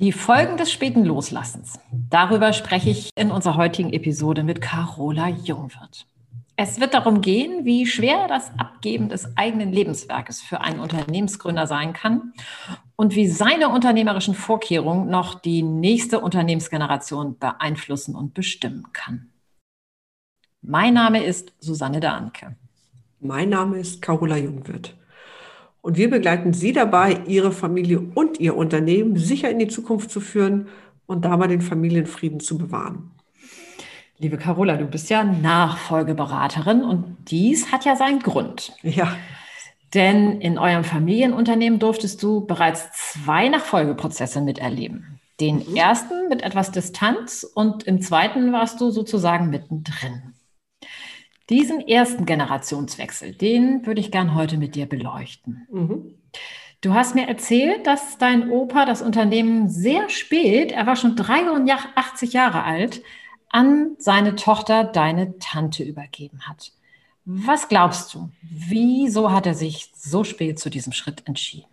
Die Folgen des späten Loslassens. Darüber spreche ich in unserer heutigen Episode mit Carola Jungwirth. Es wird darum gehen, wie schwer das Abgeben des eigenen Lebenswerkes für einen Unternehmensgründer sein kann und wie seine unternehmerischen Vorkehrungen noch die nächste Unternehmensgeneration beeinflussen und bestimmen kann. Mein Name ist Susanne Dahnke. Mein Name ist Carola Jungwirth. Und wir begleiten Sie dabei, Ihre Familie und Ihr Unternehmen sicher in die Zukunft zu führen und dabei den Familienfrieden zu bewahren. Liebe Carola, du bist ja Nachfolgeberaterin und dies hat ja seinen Grund. Ja. Denn in eurem Familienunternehmen durftest du bereits zwei Nachfolgeprozesse miterleben. Den mhm. ersten mit etwas Distanz und im zweiten warst du sozusagen mittendrin. Diesen ersten Generationswechsel, den würde ich gern heute mit dir beleuchten. Mhm. Du hast mir erzählt, dass dein Opa das Unternehmen sehr spät, er war schon 83 Jahre alt, an seine Tochter, deine Tante übergeben hat. Was glaubst du, wieso hat er sich so spät zu diesem Schritt entschieden?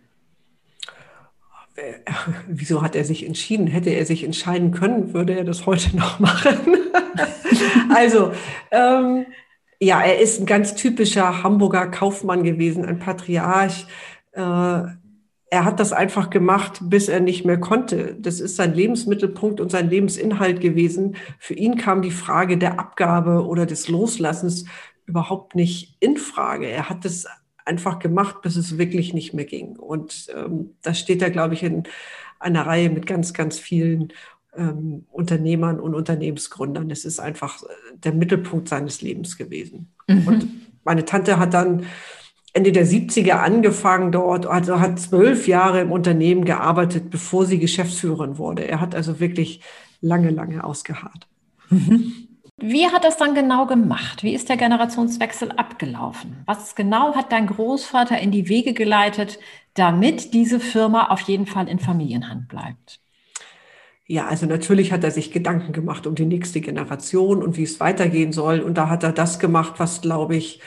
Wieso hat er sich entschieden? Hätte er sich entscheiden können, würde er das heute noch machen. also, ähm, ja, er ist ein ganz typischer Hamburger Kaufmann gewesen, ein Patriarch. Äh, er hat das einfach gemacht, bis er nicht mehr konnte. Das ist sein Lebensmittelpunkt und sein Lebensinhalt gewesen. Für ihn kam die Frage der Abgabe oder des Loslassens überhaupt nicht in Frage. Er hat es einfach gemacht, bis es wirklich nicht mehr ging. Und ähm, da steht er, glaube ich, in einer Reihe mit ganz, ganz vielen ähm, Unternehmern und Unternehmensgründern. Es ist einfach äh, der Mittelpunkt seines Lebens gewesen. Mhm. Und meine Tante hat dann Ende der 70er angefangen dort, also hat zwölf Jahre im Unternehmen gearbeitet, bevor sie Geschäftsführerin wurde. Er hat also wirklich lange, lange ausgeharrt. Mhm. Wie hat das dann genau gemacht? Wie ist der Generationswechsel abgelaufen? Was genau hat dein Großvater in die Wege geleitet, damit diese Firma auf jeden Fall in Familienhand bleibt? Ja, also natürlich hat er sich Gedanken gemacht um die nächste Generation und wie es weitergehen soll. Und da hat er das gemacht, was, glaube ich,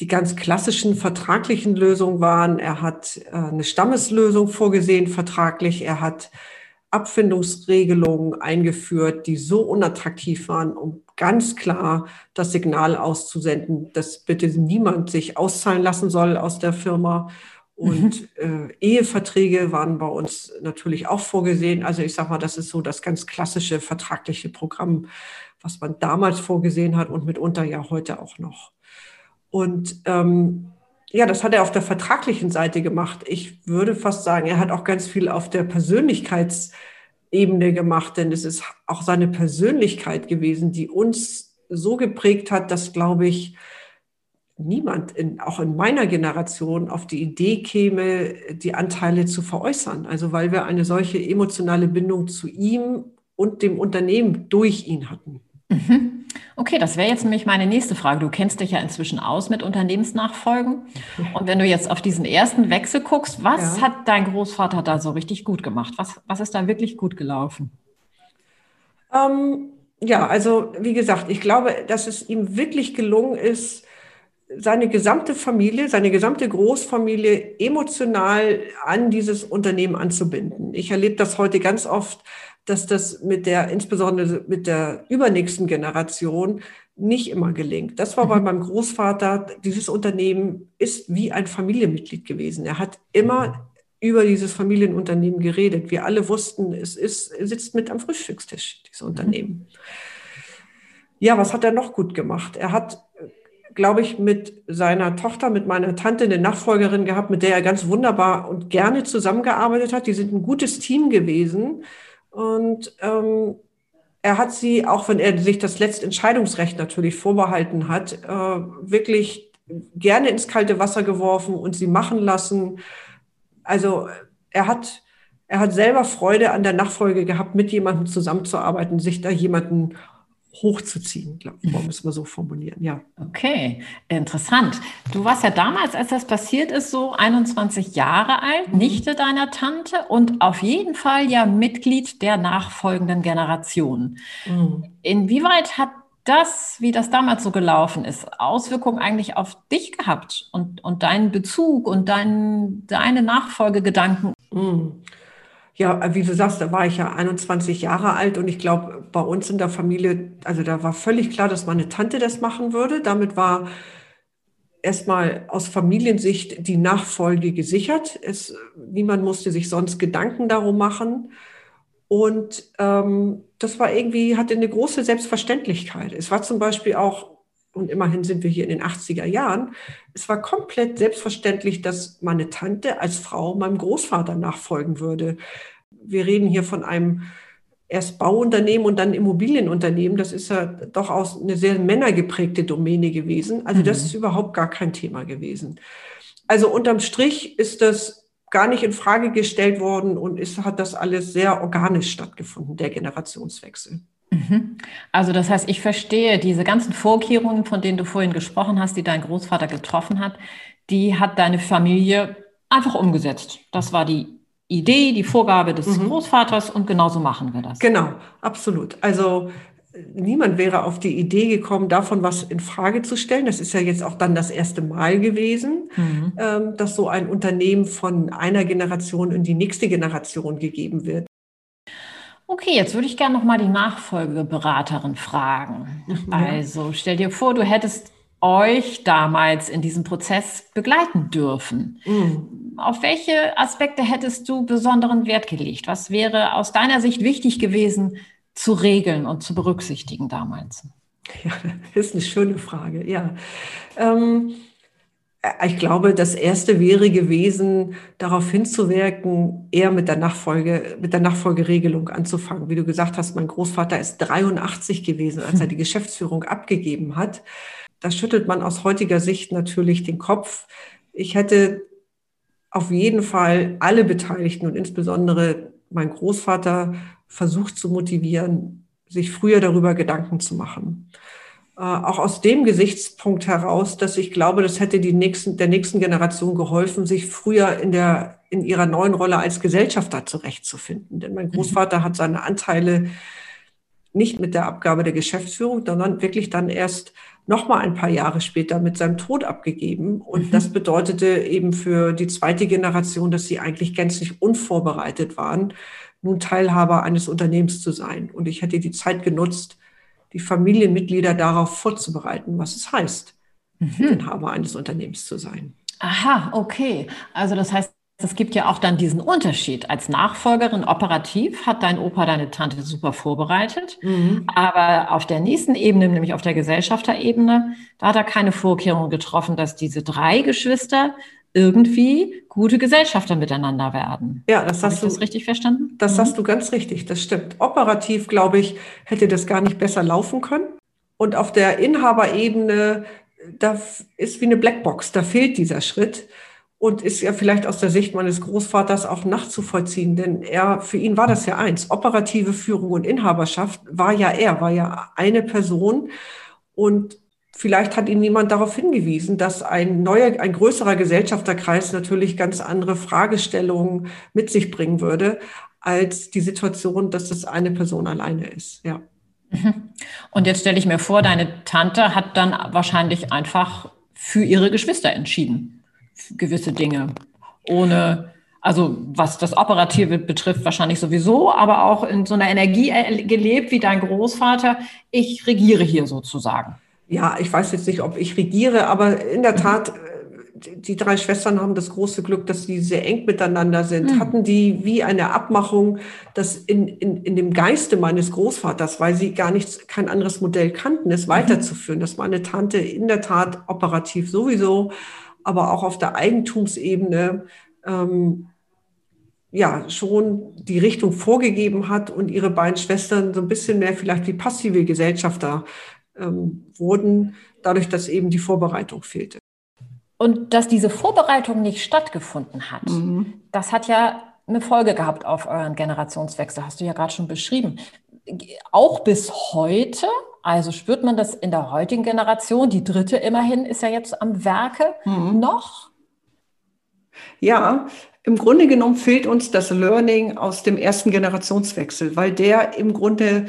die ganz klassischen vertraglichen Lösungen waren. Er hat äh, eine Stammeslösung vorgesehen, vertraglich. Er hat Abfindungsregelungen eingeführt, die so unattraktiv waren, um ganz klar das Signal auszusenden, dass bitte niemand sich auszahlen lassen soll aus der Firma und mhm. äh, Eheverträge waren bei uns natürlich auch vorgesehen. Also ich sage mal, das ist so das ganz klassische vertragliche Programm, was man damals vorgesehen hat und mitunter ja heute auch noch. Und ähm, ja, das hat er auf der vertraglichen Seite gemacht. Ich würde fast sagen, er hat auch ganz viel auf der Persönlichkeitsebene gemacht, denn es ist auch seine Persönlichkeit gewesen, die uns so geprägt hat, dass, glaube ich, niemand, in, auch in meiner Generation, auf die Idee käme, die Anteile zu veräußern. Also weil wir eine solche emotionale Bindung zu ihm und dem Unternehmen durch ihn hatten. Mhm. Okay, das wäre jetzt nämlich meine nächste Frage. Du kennst dich ja inzwischen aus mit Unternehmensnachfolgen. Und wenn du jetzt auf diesen ersten Wechsel guckst, was ja. hat dein Großvater da so richtig gut gemacht? Was, was ist da wirklich gut gelaufen? Ähm, ja, also wie gesagt, ich glaube, dass es ihm wirklich gelungen ist, seine gesamte Familie, seine gesamte Großfamilie emotional an dieses Unternehmen anzubinden. Ich erlebe das heute ganz oft, dass das mit der, insbesondere mit der übernächsten Generation nicht immer gelingt. Das war bei mhm. meinem Großvater, dieses Unternehmen ist wie ein Familienmitglied gewesen. Er hat immer über dieses Familienunternehmen geredet. Wir alle wussten, es ist, sitzt mit am Frühstückstisch, dieses mhm. Unternehmen. Ja, was hat er noch gut gemacht? Er hat glaube ich, mit seiner Tochter, mit meiner Tante eine Nachfolgerin gehabt, mit der er ganz wunderbar und gerne zusammengearbeitet hat. Die sind ein gutes Team gewesen. Und ähm, er hat sie, auch wenn er sich das letzte Entscheidungsrecht natürlich vorbehalten hat, äh, wirklich gerne ins kalte Wasser geworfen und sie machen lassen. Also er hat er hat selber Freude an der Nachfolge gehabt, mit jemandem zusammenzuarbeiten, sich da jemanden hochzuziehen, glaube ich, müssen wir so formulieren, ja. Okay, interessant. Du warst ja damals, als das passiert ist, so 21 Jahre alt, mhm. Nichte deiner Tante und auf jeden Fall ja Mitglied der nachfolgenden Generation. Mhm. Inwieweit hat das, wie das damals so gelaufen ist, Auswirkungen eigentlich auf dich gehabt und, und deinen Bezug und dein, deine Nachfolgegedanken? Mhm. Ja, wie du sagst, da war ich ja 21 Jahre alt und ich glaube, bei uns in der Familie, also da war völlig klar, dass meine Tante das machen würde. Damit war erstmal aus Familiensicht die Nachfolge gesichert. Es, niemand musste sich sonst Gedanken darum machen. Und ähm, das war irgendwie, hatte eine große Selbstverständlichkeit. Es war zum Beispiel auch, und immerhin sind wir hier in den 80er Jahren, es war komplett selbstverständlich, dass meine Tante als Frau meinem Großvater nachfolgen würde. Wir reden hier von einem erst Bauunternehmen und dann Immobilienunternehmen. Das ist ja doch auch eine sehr männergeprägte Domäne gewesen. Also das mhm. ist überhaupt gar kein Thema gewesen. Also unterm Strich ist das gar nicht in Frage gestellt worden und ist, hat das alles sehr organisch stattgefunden, der Generationswechsel. Mhm. Also das heißt, ich verstehe diese ganzen Vorkehrungen, von denen du vorhin gesprochen hast, die dein Großvater getroffen hat, die hat deine Familie einfach umgesetzt. Das war die Idee, die Vorgabe des mhm. Großvaters und genauso machen wir das. Genau, absolut. Also niemand wäre auf die Idee gekommen, davon was in Frage zu stellen. Das ist ja jetzt auch dann das erste Mal gewesen, mhm. ähm, dass so ein Unternehmen von einer Generation in die nächste Generation gegeben wird. Okay, jetzt würde ich gerne noch mal die Nachfolgeberaterin fragen. Mhm. Also stell dir vor, du hättest euch damals in diesem Prozess begleiten dürfen. Mhm. Auf welche Aspekte hättest du besonderen Wert gelegt? Was wäre aus deiner Sicht wichtig gewesen, zu regeln und zu berücksichtigen damals? Ja, das ist eine schöne Frage. Ja. Ähm, ich glaube, das erste wäre gewesen, darauf hinzuwirken, eher mit der Nachfolge, mit der Nachfolgeregelung anzufangen. Wie du gesagt hast, mein Großvater ist 83 gewesen, als er die Geschäftsführung abgegeben hat. Da schüttelt man aus heutiger Sicht natürlich den Kopf. Ich hätte auf jeden Fall alle Beteiligten und insbesondere mein Großvater versucht zu motivieren, sich früher darüber Gedanken zu machen. Äh, auch aus dem Gesichtspunkt heraus, dass ich glaube, das hätte die nächsten, der nächsten Generation geholfen, sich früher in, der, in ihrer neuen Rolle als Gesellschafter zurechtzufinden. Denn mein mhm. Großvater hat seine Anteile nicht mit der Abgabe der Geschäftsführung, sondern wirklich dann erst noch mal ein paar Jahre später mit seinem Tod abgegeben. Und mhm. das bedeutete eben für die zweite Generation, dass sie eigentlich gänzlich unvorbereitet waren nun Teilhaber eines Unternehmens zu sein. Und ich hätte die Zeit genutzt, die Familienmitglieder darauf vorzubereiten, was es heißt, mhm. Inhaber eines Unternehmens zu sein. Aha, okay. Also das heißt, es gibt ja auch dann diesen Unterschied. Als Nachfolgerin operativ hat dein Opa deine Tante super vorbereitet. Mhm. Aber auf der nächsten Ebene, nämlich auf der Gesellschafterebene, da hat er keine Vorkehrungen getroffen, dass diese drei Geschwister irgendwie gute Gesellschafter miteinander werden. Ja, das hast du das richtig verstanden. Das mhm. hast du ganz richtig. Das stimmt. Operativ, glaube ich, hätte das gar nicht besser laufen können. Und auf der Inhaberebene, da ist wie eine Blackbox. Da fehlt dieser Schritt und ist ja vielleicht aus der Sicht meines Großvaters auch nachzuvollziehen, denn er, für ihn war das ja eins. Operative Führung und Inhaberschaft war ja er, war ja eine Person und Vielleicht hat ihn niemand darauf hingewiesen, dass ein neuer, ein größerer Gesellschafterkreis natürlich ganz andere Fragestellungen mit sich bringen würde, als die Situation, dass es eine Person alleine ist. Ja. Mhm. Und jetzt stelle ich mir vor, deine Tante hat dann wahrscheinlich einfach für ihre Geschwister entschieden. Gewisse Dinge. Ohne, also was das Operative betrifft, wahrscheinlich sowieso, aber auch in so einer Energie gelebt wie dein Großvater. Ich regiere hier sozusagen ja, ich weiß jetzt nicht, ob ich regiere, aber in der mhm. Tat, äh, die drei Schwestern haben das große Glück, dass sie sehr eng miteinander sind. Mhm. Hatten die wie eine Abmachung, dass in, in, in dem Geiste meines Großvaters, weil sie gar nichts, kein anderes Modell kannten, es mhm. weiterzuführen, dass meine Tante in der Tat operativ sowieso, aber auch auf der Eigentumsebene ähm, ja schon die Richtung vorgegeben hat und ihre beiden Schwestern so ein bisschen mehr vielleicht wie passive Gesellschafter ähm, wurden, dadurch, dass eben die Vorbereitung fehlte. Und dass diese Vorbereitung nicht stattgefunden hat, mhm. das hat ja eine Folge gehabt auf euren Generationswechsel, hast du ja gerade schon beschrieben. Auch bis heute, also spürt man das in der heutigen Generation, die dritte immerhin ist ja jetzt am Werke mhm. noch? Ja, im Grunde genommen fehlt uns das Learning aus dem ersten Generationswechsel, weil der im Grunde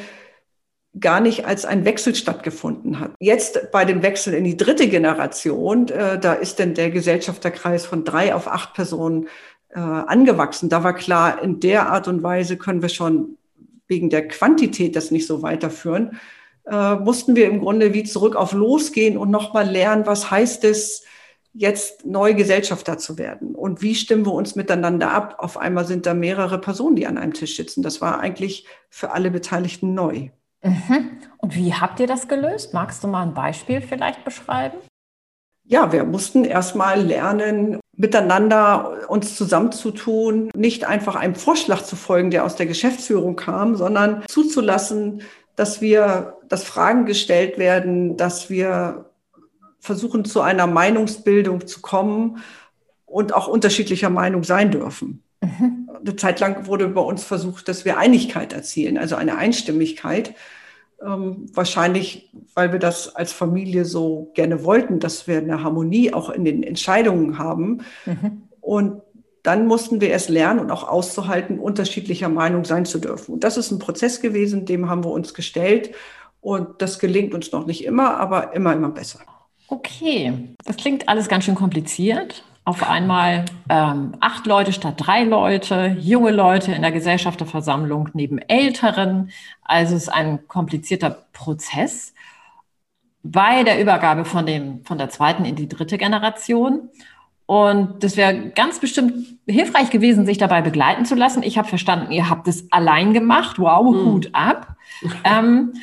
gar nicht als ein Wechsel stattgefunden hat. Jetzt bei dem Wechsel in die dritte Generation, äh, da ist denn der Gesellschafterkreis von drei auf acht Personen äh, angewachsen. Da war klar, in der Art und Weise können wir schon wegen der Quantität das nicht so weiterführen. Äh, mussten wir im Grunde wie zurück auf losgehen und nochmal lernen, was heißt es, jetzt neue Gesellschafter zu werden? Und wie stimmen wir uns miteinander ab? Auf einmal sind da mehrere Personen, die an einem Tisch sitzen. Das war eigentlich für alle Beteiligten neu. Mhm. Und wie habt ihr das gelöst? Magst du mal ein Beispiel vielleicht beschreiben? Ja, wir mussten erstmal lernen, miteinander uns zusammenzutun, nicht einfach einem Vorschlag zu folgen, der aus der Geschäftsführung kam, sondern zuzulassen, dass wir, dass Fragen gestellt werden, dass wir versuchen, zu einer Meinungsbildung zu kommen und auch unterschiedlicher Meinung sein dürfen. Mhm. Eine Zeit lang wurde bei uns versucht, dass wir Einigkeit erzielen, also eine Einstimmigkeit. Ähm, wahrscheinlich, weil wir das als Familie so gerne wollten, dass wir eine Harmonie auch in den Entscheidungen haben. Mhm. Und dann mussten wir es lernen und auch auszuhalten, unterschiedlicher Meinung sein zu dürfen. Und das ist ein Prozess gewesen, dem haben wir uns gestellt. Und das gelingt uns noch nicht immer, aber immer, immer besser. Okay, das klingt alles ganz schön kompliziert. Auf einmal ähm, acht Leute statt drei Leute, junge Leute in der Gesellschafterversammlung neben Älteren. Also es ist ein komplizierter Prozess bei der Übergabe von, dem, von der zweiten in die dritte Generation. Und das wäre ganz bestimmt hilfreich gewesen, sich dabei begleiten zu lassen. Ich habe verstanden, ihr habt es allein gemacht. Wow, mhm. Hut ab. ähm,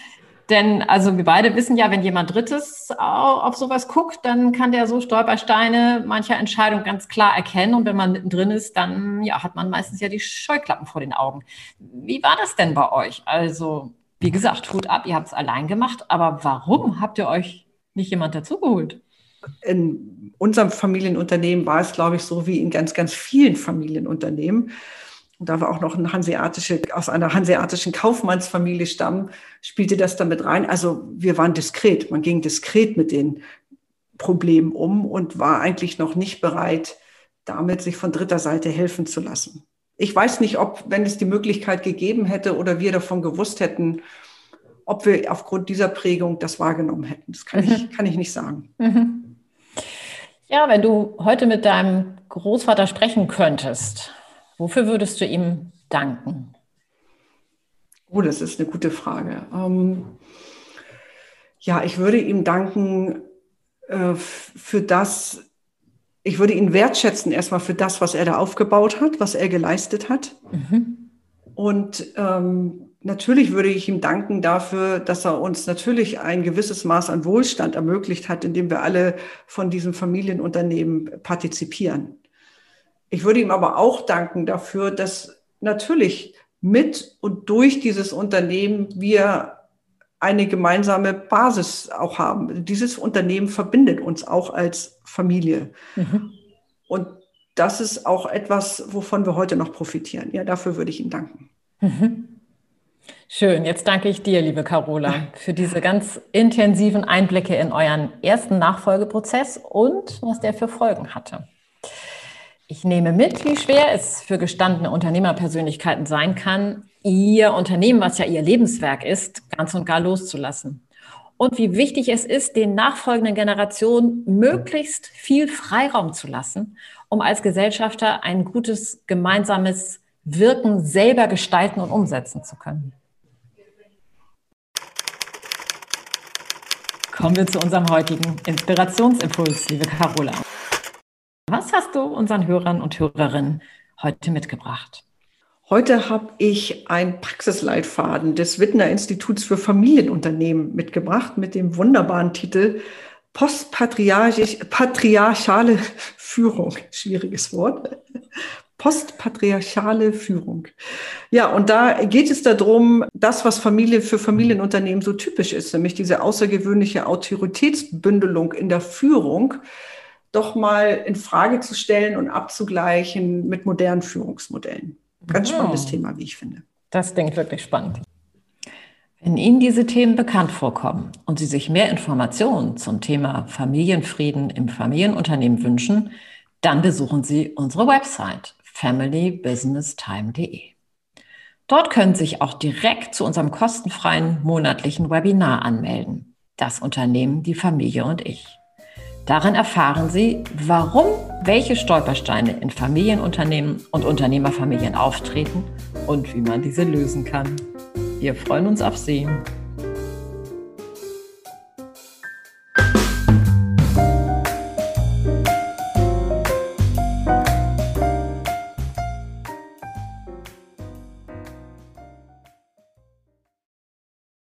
denn also wir beide wissen ja, wenn jemand Drittes auf sowas guckt, dann kann der so Stolpersteine mancher Entscheidung ganz klar erkennen. Und wenn man mittendrin ist, dann ja, hat man meistens ja die Scheuklappen vor den Augen. Wie war das denn bei euch? Also, wie gesagt, Hut ab, ihr habt es allein gemacht, aber warum habt ihr euch nicht jemand dazugeholt? In unserem Familienunternehmen war es, glaube ich, so wie in ganz, ganz vielen Familienunternehmen und da wir auch noch ein hanseatische, aus einer hanseatischen Kaufmannsfamilie stammen, spielte das damit rein. Also wir waren diskret. Man ging diskret mit den Problemen um und war eigentlich noch nicht bereit, damit sich von dritter Seite helfen zu lassen. Ich weiß nicht, ob, wenn es die Möglichkeit gegeben hätte oder wir davon gewusst hätten, ob wir aufgrund dieser Prägung das wahrgenommen hätten. Das kann, mhm. ich, kann ich nicht sagen. Mhm. Ja, wenn du heute mit deinem Großvater sprechen könntest, Wofür würdest du ihm danken? Oh, das ist eine gute Frage. Ähm, ja, ich würde ihm danken äh, für das, ich würde ihn wertschätzen erstmal für das, was er da aufgebaut hat, was er geleistet hat. Mhm. Und ähm, natürlich würde ich ihm danken dafür, dass er uns natürlich ein gewisses Maß an Wohlstand ermöglicht hat, indem wir alle von diesem Familienunternehmen partizipieren. Ich würde ihm aber auch danken dafür, dass natürlich mit und durch dieses Unternehmen wir eine gemeinsame Basis auch haben. Dieses Unternehmen verbindet uns auch als Familie. Mhm. Und das ist auch etwas, wovon wir heute noch profitieren. Ja, dafür würde ich Ihnen danken. Mhm. Schön. Jetzt danke ich dir, liebe Carola, für diese ganz intensiven Einblicke in euren ersten Nachfolgeprozess und was der für Folgen hatte. Ich nehme mit, wie schwer es für gestandene Unternehmerpersönlichkeiten sein kann, ihr Unternehmen, was ja ihr Lebenswerk ist, ganz und gar loszulassen. Und wie wichtig es ist, den nachfolgenden Generationen möglichst viel Freiraum zu lassen, um als Gesellschafter ein gutes gemeinsames Wirken selber gestalten und umsetzen zu können. Kommen wir zu unserem heutigen Inspirationsimpuls, liebe Carola. Du unseren Hörern und Hörerinnen heute mitgebracht? Heute habe ich einen Praxisleitfaden des Wittner Instituts für Familienunternehmen mitgebracht mit dem wunderbaren Titel Postpatriarchale Führung. Schwieriges Wort. Postpatriarchale Führung. Ja, und da geht es darum, das, was Familie für Familienunternehmen so typisch ist, nämlich diese außergewöhnliche Autoritätsbündelung in der Führung, doch mal in Frage zu stellen und abzugleichen mit modernen Führungsmodellen. Ganz spannendes Thema, wie ich finde. Das klingt wirklich spannend. Wenn Ihnen diese Themen bekannt vorkommen und Sie sich mehr Informationen zum Thema Familienfrieden im Familienunternehmen wünschen, dann besuchen Sie unsere Website familybusinesstime.de. Dort können Sie sich auch direkt zu unserem kostenfreien monatlichen Webinar anmelden. Das Unternehmen, die Familie und ich. Darin erfahren Sie, warum welche Stolpersteine in Familienunternehmen und Unternehmerfamilien auftreten und wie man diese lösen kann. Wir freuen uns auf Sie.